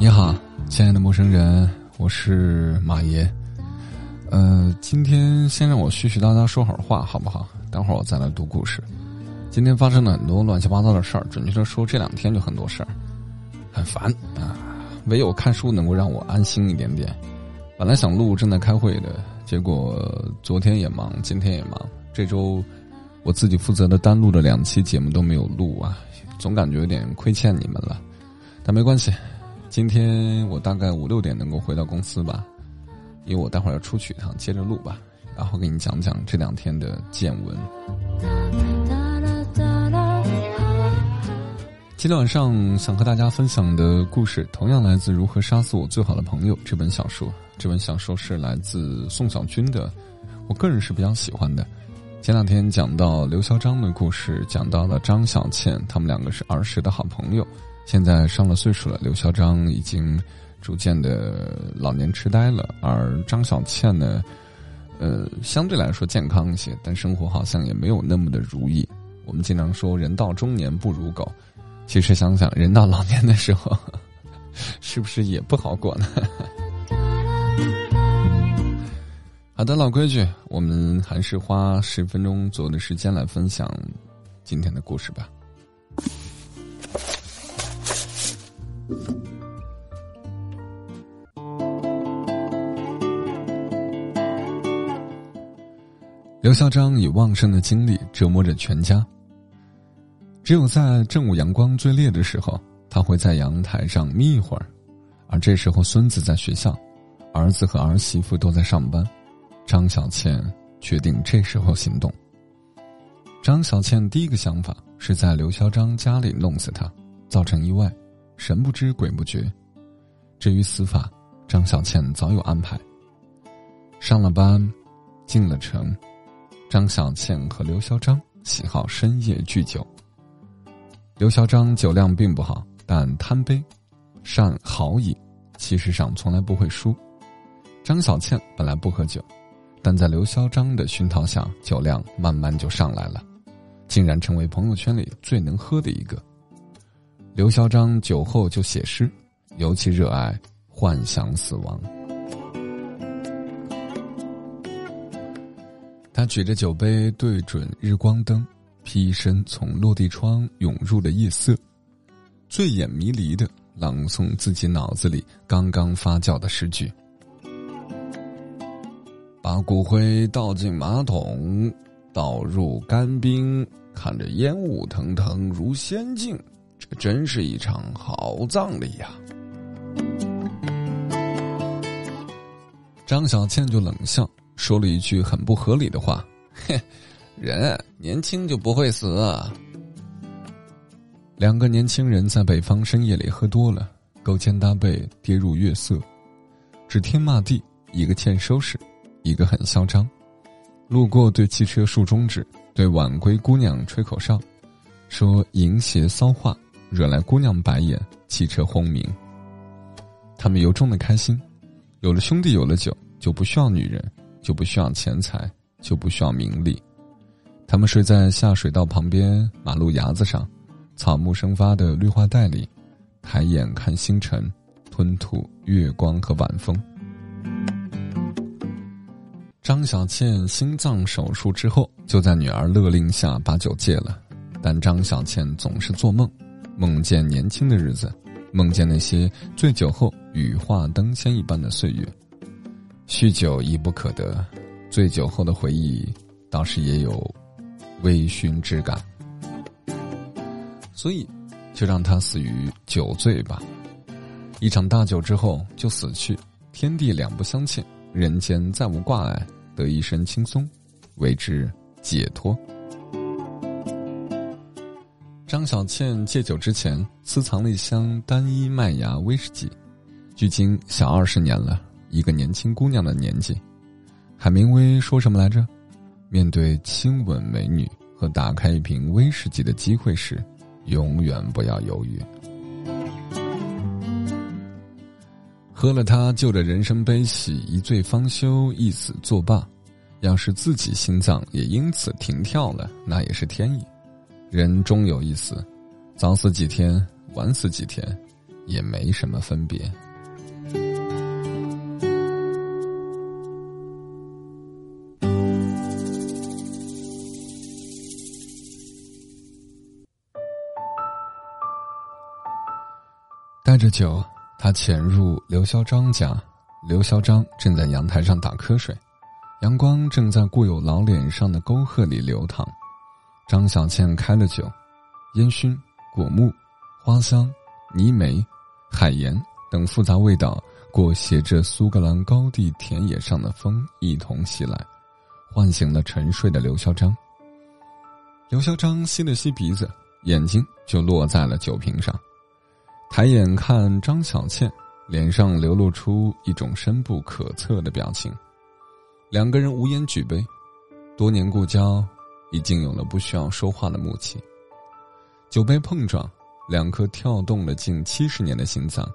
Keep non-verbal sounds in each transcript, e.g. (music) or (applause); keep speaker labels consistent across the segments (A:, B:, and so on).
A: 你好，亲爱的陌生人，我是马爷。呃，今天先让我絮絮叨叨说会儿话，好不好？等会儿我再来读故事。今天发生了很多乱七八糟的事儿，准确的说，这两天就很多事儿，很烦啊。唯有看书能够让我安心一点点。本来想录正在开会的，结果昨天也忙，今天也忙。这周我自己负责的单录的两期节目都没有录啊，总感觉有点亏欠你们了。但没关系。今天我大概五六点能够回到公司吧，因为我待会儿要出去一趟，接着录吧，然后给你讲讲这两天的见闻。今天晚上想和大家分享的故事，同样来自《如何杀死我最好的朋友》这本小说。这本小说是来自宋小军的，我个人是比较喜欢的。前两天讲到刘嚣张的故事，讲到了张小倩，他们两个是儿时的好朋友。现在上了岁数了，刘嚣张已经逐渐的老年痴呆了，而张小倩呢，呃，相对来说健康一些，但生活好像也没有那么的如意。我们经常说人到中年不如狗，其实想想人到老年的时候，(laughs) 是不是也不好过呢？好的，老规矩，我们还是花十分钟左右的时间来分享今天的故事吧。刘嚣张以旺盛的精力折磨着全家。只有在正午阳光最烈的时候，他会在阳台上眯一会儿，而这时候孙子在学校，儿子和儿媳妇都在上班。张小倩决定这时候行动。张小倩第一个想法是在刘嚣张家里弄死他，造成意外。神不知鬼不觉，至于死法，张小倩早有安排。上了班，进了城，张小倩和刘嚣张喜好深夜聚酒。刘嚣张酒量并不好，但贪杯，善豪饮，气势上从来不会输。张小倩本来不喝酒，但在刘嚣张的熏陶下，酒量慢慢就上来了，竟然成为朋友圈里最能喝的一个。刘嚣张酒后就写诗，尤其热爱幻想死亡。他举着酒杯对准日光灯，披身从落地窗涌入了夜色，醉眼迷离的朗诵自己脑子里刚刚发酵的诗句：“把骨灰倒进马桶，倒入干冰，看着烟雾腾腾如仙境。”真是一场好葬礼呀！张小倩就冷笑说了一句很不合理的话：“ (laughs) 嘿，人年轻就不会死。”两个年轻人在北方深夜里喝多了，勾肩搭背跌入月色，指天骂地，一个欠收拾，一个很嚣张。路过对汽车竖中指，对晚归姑娘吹口哨，说淫邪骚话。惹来姑娘白眼，汽车轰鸣。他们由衷的开心，有了兄弟，有了酒，就不需要女人，就不需要钱财，就不需要名利。他们睡在下水道旁边马路牙子上，草木生发的绿化带里，抬眼看星辰，吞吐月光和晚风。张小倩心脏手术之后，就在女儿勒令下把酒戒了，但张小倩总是做梦。梦见年轻的日子，梦见那些醉酒后羽化登仙一般的岁月。酗酒亦不可得，醉酒后的回忆倒是也有微醺之感。所以，就让他死于酒醉吧。一场大酒之后就死去，天地两不相欠，人间再无挂碍，得一身轻松，为之解脱。张小倩戒酒之前，私藏了一箱单一麦芽威士忌，距今小二十年了，一个年轻姑娘的年纪。海明威说什么来着？面对亲吻美女和打开一瓶威士忌的机会时，永远不要犹豫。喝了它，就着人生悲喜，一醉方休，一死作罢。要是自己心脏也因此停跳了，那也是天意。人终有一死，早死几天，晚死几天，也没什么分别。带着酒，他潜入刘嚣张家。刘嚣张正在阳台上打瞌睡，阳光正在固有老脸上的沟壑里流淌。张小倩开了酒，烟熏、果木、花香、泥煤、海盐等复杂味道，裹挟着苏格兰高地田野上的风一同袭来，唤醒了沉睡的刘嚣张。刘嚣张吸了吸鼻子，眼睛就落在了酒瓶上，抬眼看张小倩。脸上流露出一种深不可测的表情，两个人无言举杯，多年故交，已经有了不需要说话的默契。酒杯碰撞，两颗跳动了近七十年的心脏，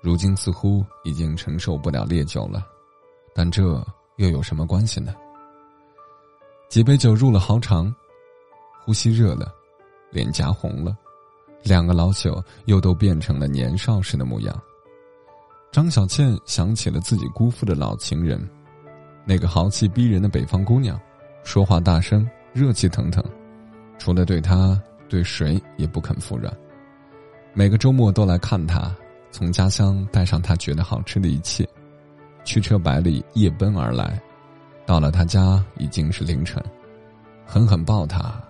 A: 如今似乎已经承受不了烈酒了，但这又有什么关系呢？几杯酒入了喉肠，呼吸热了，脸颊红了，两个老酒又都变成了年少时的模样。张小倩想起了自己辜负的老情人，那个豪气逼人的北方姑娘，说话大声，热气腾腾，除了对他，对谁也不肯服软。每个周末都来看他，从家乡带上他觉得好吃的一切，驱车百里夜奔而来，到了他家已经是凌晨，狠狠抱他，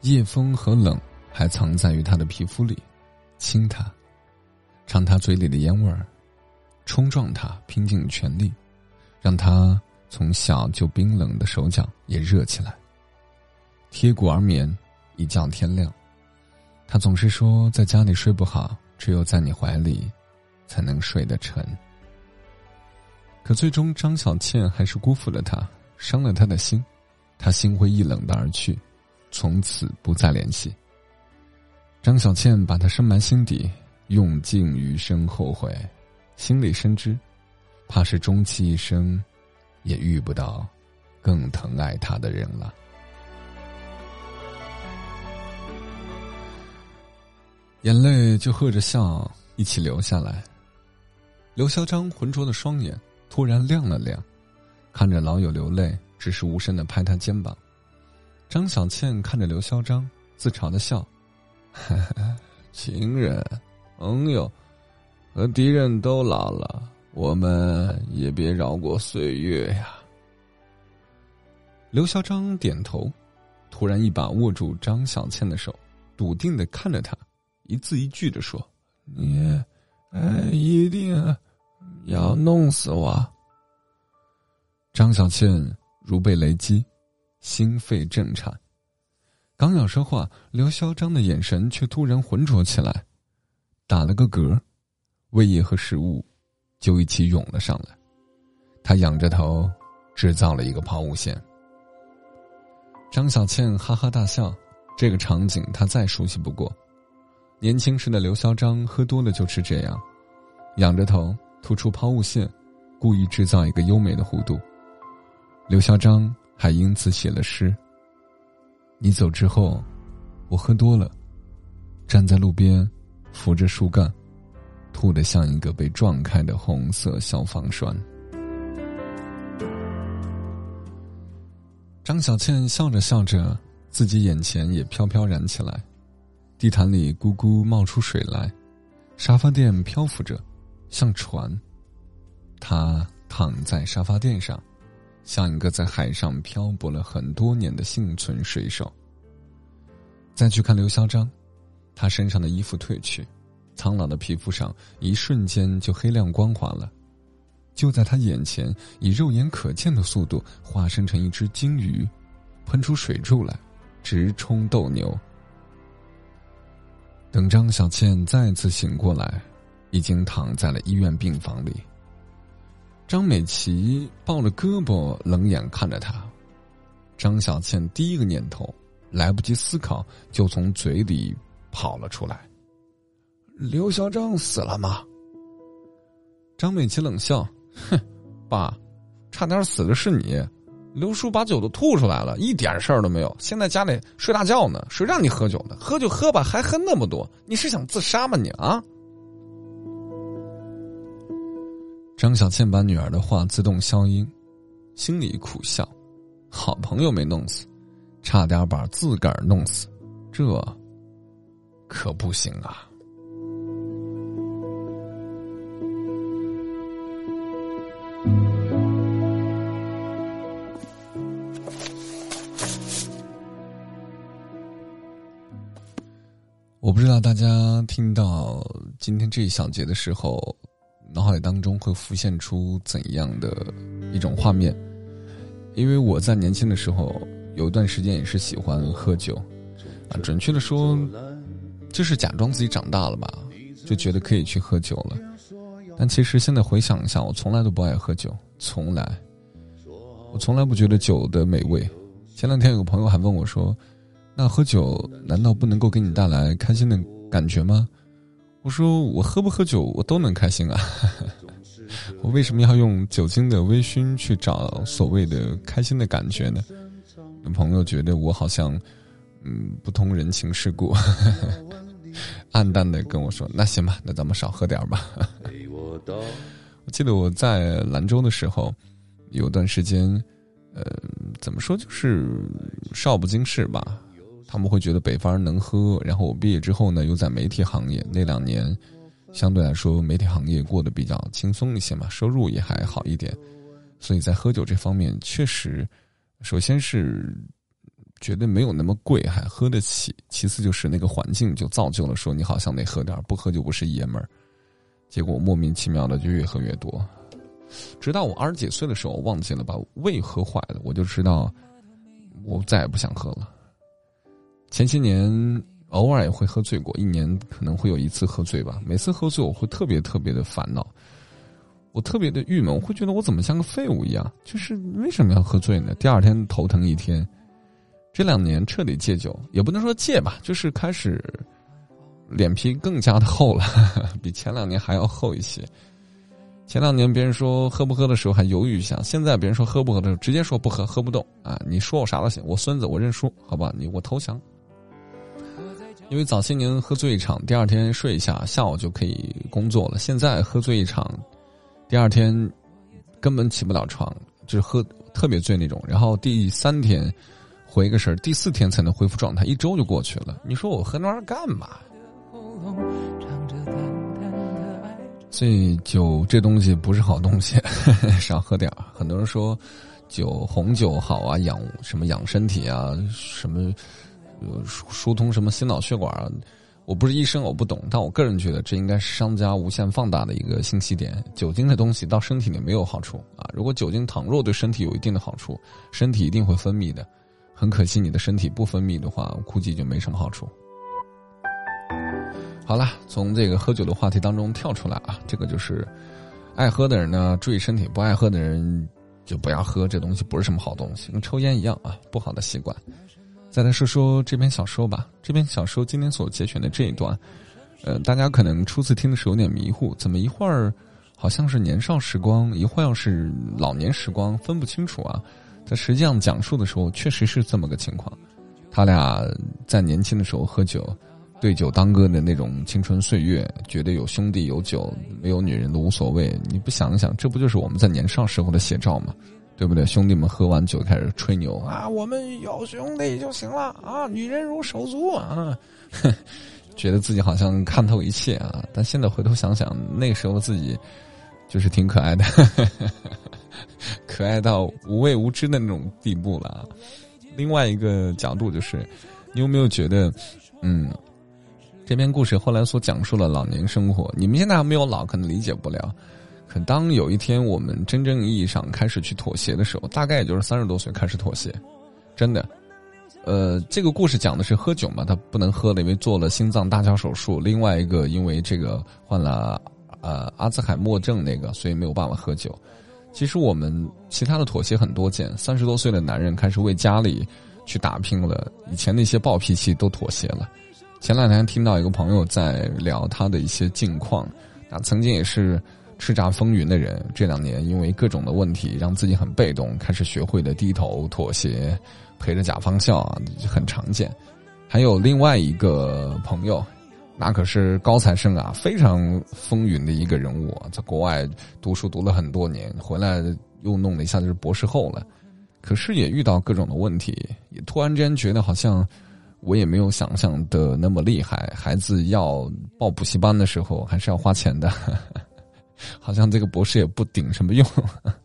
A: 夜风和冷还藏在于他的皮肤里，亲他，尝他嘴里的烟味儿。冲撞他，拼尽全力，让他从小就冰冷的手脚也热起来。贴骨而眠，一觉天亮。他总是说，在家里睡不好，只有在你怀里，才能睡得沉。可最终，张小倩还是辜负了他，伤了他的心，他心灰意冷的而去，从此不再联系。张小倩把他深埋心底，用尽余生后悔。心里深知，怕是终其一生，也遇不到更疼爱他的人了。眼泪就和着笑一起流下来。刘嚣张浑浊的双眼突然亮了亮，看着老友流泪，只是无声的拍他肩膀。张小倩看着刘嚣张，自嘲的笑：“ (laughs) 情人，朋友。”和敌人都老了，我们也别饶过岁月呀。刘嚣张点头，突然一把握住张小倩的手，笃定的看着他，一字一句的说：“你，哎，一定要弄死我。”张小倩如被雷击，心肺震颤，刚要说话，刘嚣张的眼神却突然浑浊起来，打了个嗝。胃液和食物就一起涌了上来，他仰着头，制造了一个抛物线。张小倩哈哈大笑，这个场景她再熟悉不过。年轻时的刘嚣张喝多了就是这样，仰着头突出抛物线，故意制造一个优美的弧度。刘嚣张还因此写了诗：“你走之后，我喝多了，站在路边，扶着树干。”吐得像一个被撞开的红色消防栓。张小倩笑着笑着，自己眼前也飘飘然起来，地毯里咕咕冒出水来，沙发垫漂浮着，像船。他躺在沙发垫上，像一个在海上漂泊了很多年的幸存水手。再去看刘嚣张，他身上的衣服褪去。苍老的皮肤上，一瞬间就黑亮光滑了，就在他眼前，以肉眼可见的速度化身成一只鲸鱼，喷出水柱来，直冲斗牛。等张小倩再次醒过来，已经躺在了医院病房里。张美琪抱着胳膊，冷眼看着他。张小倩第一个念头，来不及思考，就从嘴里跑了出来。刘小张死了吗？张美琪冷笑：“哼，爸，差点死的是你，刘叔把酒都吐出来了，一点事儿都没有。现在家里睡大觉呢，谁让你喝酒的？喝就喝吧，还喝那么多，你是想自杀吗你啊？张小倩把女儿的话自动消音，心里苦笑：好朋友没弄死，差点把自个儿弄死，这可不行啊！道大家听到今天这一小节的时候，脑海当中会浮现出怎样的一种画面？因为我在年轻的时候有一段时间也是喜欢喝酒，啊，准确的说，就是假装自己长大了吧，就觉得可以去喝酒了。但其实现在回想一下，我从来都不爱喝酒，从来，我从来不觉得酒的美味。前两天有个朋友还问我说。那喝酒难道不能够给你带来开心的感觉吗？我说我喝不喝酒我都能开心啊，(laughs) 我为什么要用酒精的微醺去找所谓的开心的感觉呢？朋友觉得我好像嗯不通人情世故，(laughs) 暗淡的跟我说：“那行吧，那咱们少喝点吧。(laughs) ”我记得我在兰州的时候，有段时间，呃，怎么说就是少不经事吧。他们会觉得北方人能喝，然后我毕业之后呢，又在媒体行业，那两年相对来说媒体行业过得比较轻松一些嘛，收入也还好一点，所以在喝酒这方面确实，首先是觉得没有那么贵，还喝得起；其次就是那个环境就造就了说你好像得喝点，不喝就不是爷们儿。结果莫名其妙的就越喝越多，直到我二十几岁的时候，我忘记了把胃喝坏了，我就知道我再也不想喝了。前些年偶尔也会喝醉过，一年可能会有一次喝醉吧。每次喝醉我会特别特别的烦恼，我特别的郁闷，我会觉得我怎么像个废物一样？就是为什么要喝醉呢？第二天头疼一天。这两年彻底戒酒，也不能说戒吧，就是开始脸皮更加的厚了，(laughs) 比前两年还要厚一些。前两年别人说喝不喝的时候还犹豫一下，现在别人说喝不喝的时候直接说不喝，喝不动啊！你说我啥都行，我孙子我认输，好吧？你我投降。因为早些年喝醉一场，第二天睡一下，下午就可以工作了。现在喝醉一场，第二天根本起不了床，就是喝特别醉那种。然后第三天回个神，第四天才能恢复状态，一周就过去了。你说我喝那玩意儿干嘛？所以酒这东西不是好东西，(laughs) 少喝点儿。很多人说酒红酒好啊，养什么养身体啊，什么。疏疏通什么心脑血管？我不是医生，我不懂。但我个人觉得，这应该是商家无限放大的一个信息点。酒精的东西到身体里没有好处啊！如果酒精倘若对身体有一定的好处，身体一定会分泌的。很可惜，你的身体不分泌的话，估计就没什么好处。好了，从这个喝酒的话题当中跳出来啊，这个就是爱喝的人呢注意身体，不爱喝的人就不要喝。这东西不是什么好东西，跟抽烟一样啊，不好的习惯。再来说说这篇小说吧。这篇小说今天所节选的这一段，呃，大家可能初次听的时候有点迷糊，怎么一会儿好像是年少时光，一会儿又是老年时光，分不清楚啊。在实际上讲述的时候，确实是这么个情况。他俩在年轻的时候喝酒，对酒当歌的那种青春岁月，觉得有兄弟有酒，没有女人都无所谓。你不想想，这不就是我们在年少时候的写照吗？对不对？兄弟们喝完酒开始吹牛啊，我们有兄弟就行了啊，女人如手足啊，(laughs) 觉得自己好像看透一切啊。但现在回头想想，那个时候自己就是挺可爱的，(laughs) 可爱到无畏无知的那种地步了。另外一个角度就是，你有没有觉得，嗯，这篇故事后来所讲述了老年生活，你们现在还没有老，可能理解不了。可当有一天我们真正意义上开始去妥协的时候，大概也就是三十多岁开始妥协，真的。呃，这个故事讲的是喝酒嘛，他不能喝了，因为做了心脏搭桥手术。另外一个，因为这个患了呃阿兹海默症那个，所以没有办法喝酒。其实我们其他的妥协很多件，三十多岁的男人开始为家里去打拼了，以前那些暴脾气都妥协了。前两天听到一个朋友在聊他的一些近况，他曾经也是。叱咤风云的人，这两年因为各种的问题，让自己很被动，开始学会了低头妥协，陪着甲方笑啊，很常见。还有另外一个朋友，那可是高材生啊，非常风云的一个人物啊，在国外读书读了很多年，回来又弄了一下就是博士后了，可是也遇到各种的问题，也突然间觉得好像。我也没有想象的那么厉害。孩子要报补习班的时候，还是要花钱的。好像这个博士也不顶什么用。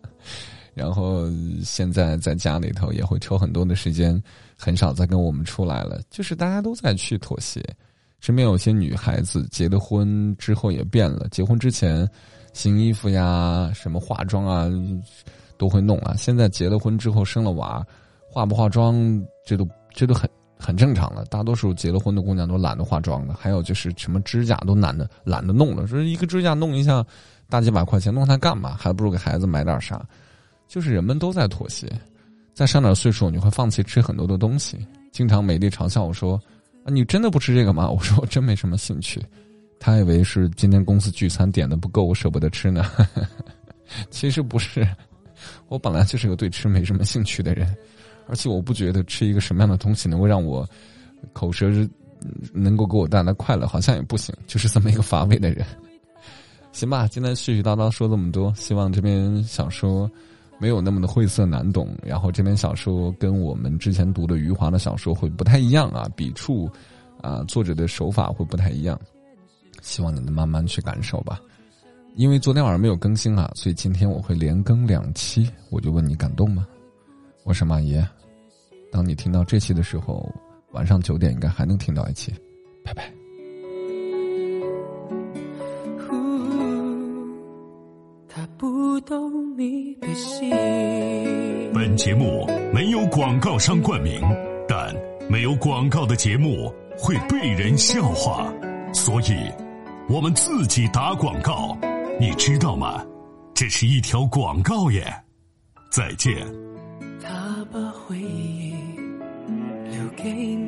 A: (laughs) 然后现在在家里头也会抽很多的时间，很少再跟我们出来了。就是大家都在去妥协。身边有些女孩子结了婚之后也变了，结婚之前新衣服呀、什么化妆啊都会弄啊。现在结了婚之后生了娃，化不化妆这都这都很。很正常了，大多数结了婚的姑娘都懒得化妆了，还有就是什么指甲都懒得懒得弄了，说一个指甲弄一下大几百块钱，弄它干嘛？还不如给孩子买点啥。就是人们都在妥协，再上点岁数，你会放弃吃很多的东西。经常美丽嘲笑我说：“啊，你真的不吃这个吗？”我说：“我真没什么兴趣。”他以为是今天公司聚餐点的不够，我舍不得吃呢。(laughs) 其实不是，我本来就是个对吃没什么兴趣的人。而且我不觉得吃一个什么样的东西能够让我口舌能够给我带来快乐，好像也不行，就是这么一个乏味的人。行吧，今天絮絮叨叨说这么多，希望这篇小说没有那么的晦涩难懂，然后这篇小说跟我们之前读的余华的小说会不太一样啊，笔触啊，作者的手法会不太一样，希望你能慢慢去感受吧。因为昨天晚上没有更新啊，所以今天我会连更两期，我就问你感动吗？我是马爷。当你听到这期的时候，晚上九点应该还能听到一期，拜拜。
B: 本节目没有广告商冠名，但没有广告的节目会被人笑话，所以我们自己打广告，你知道吗？这是一条广告耶！再见。
C: 他把回忆留。给你。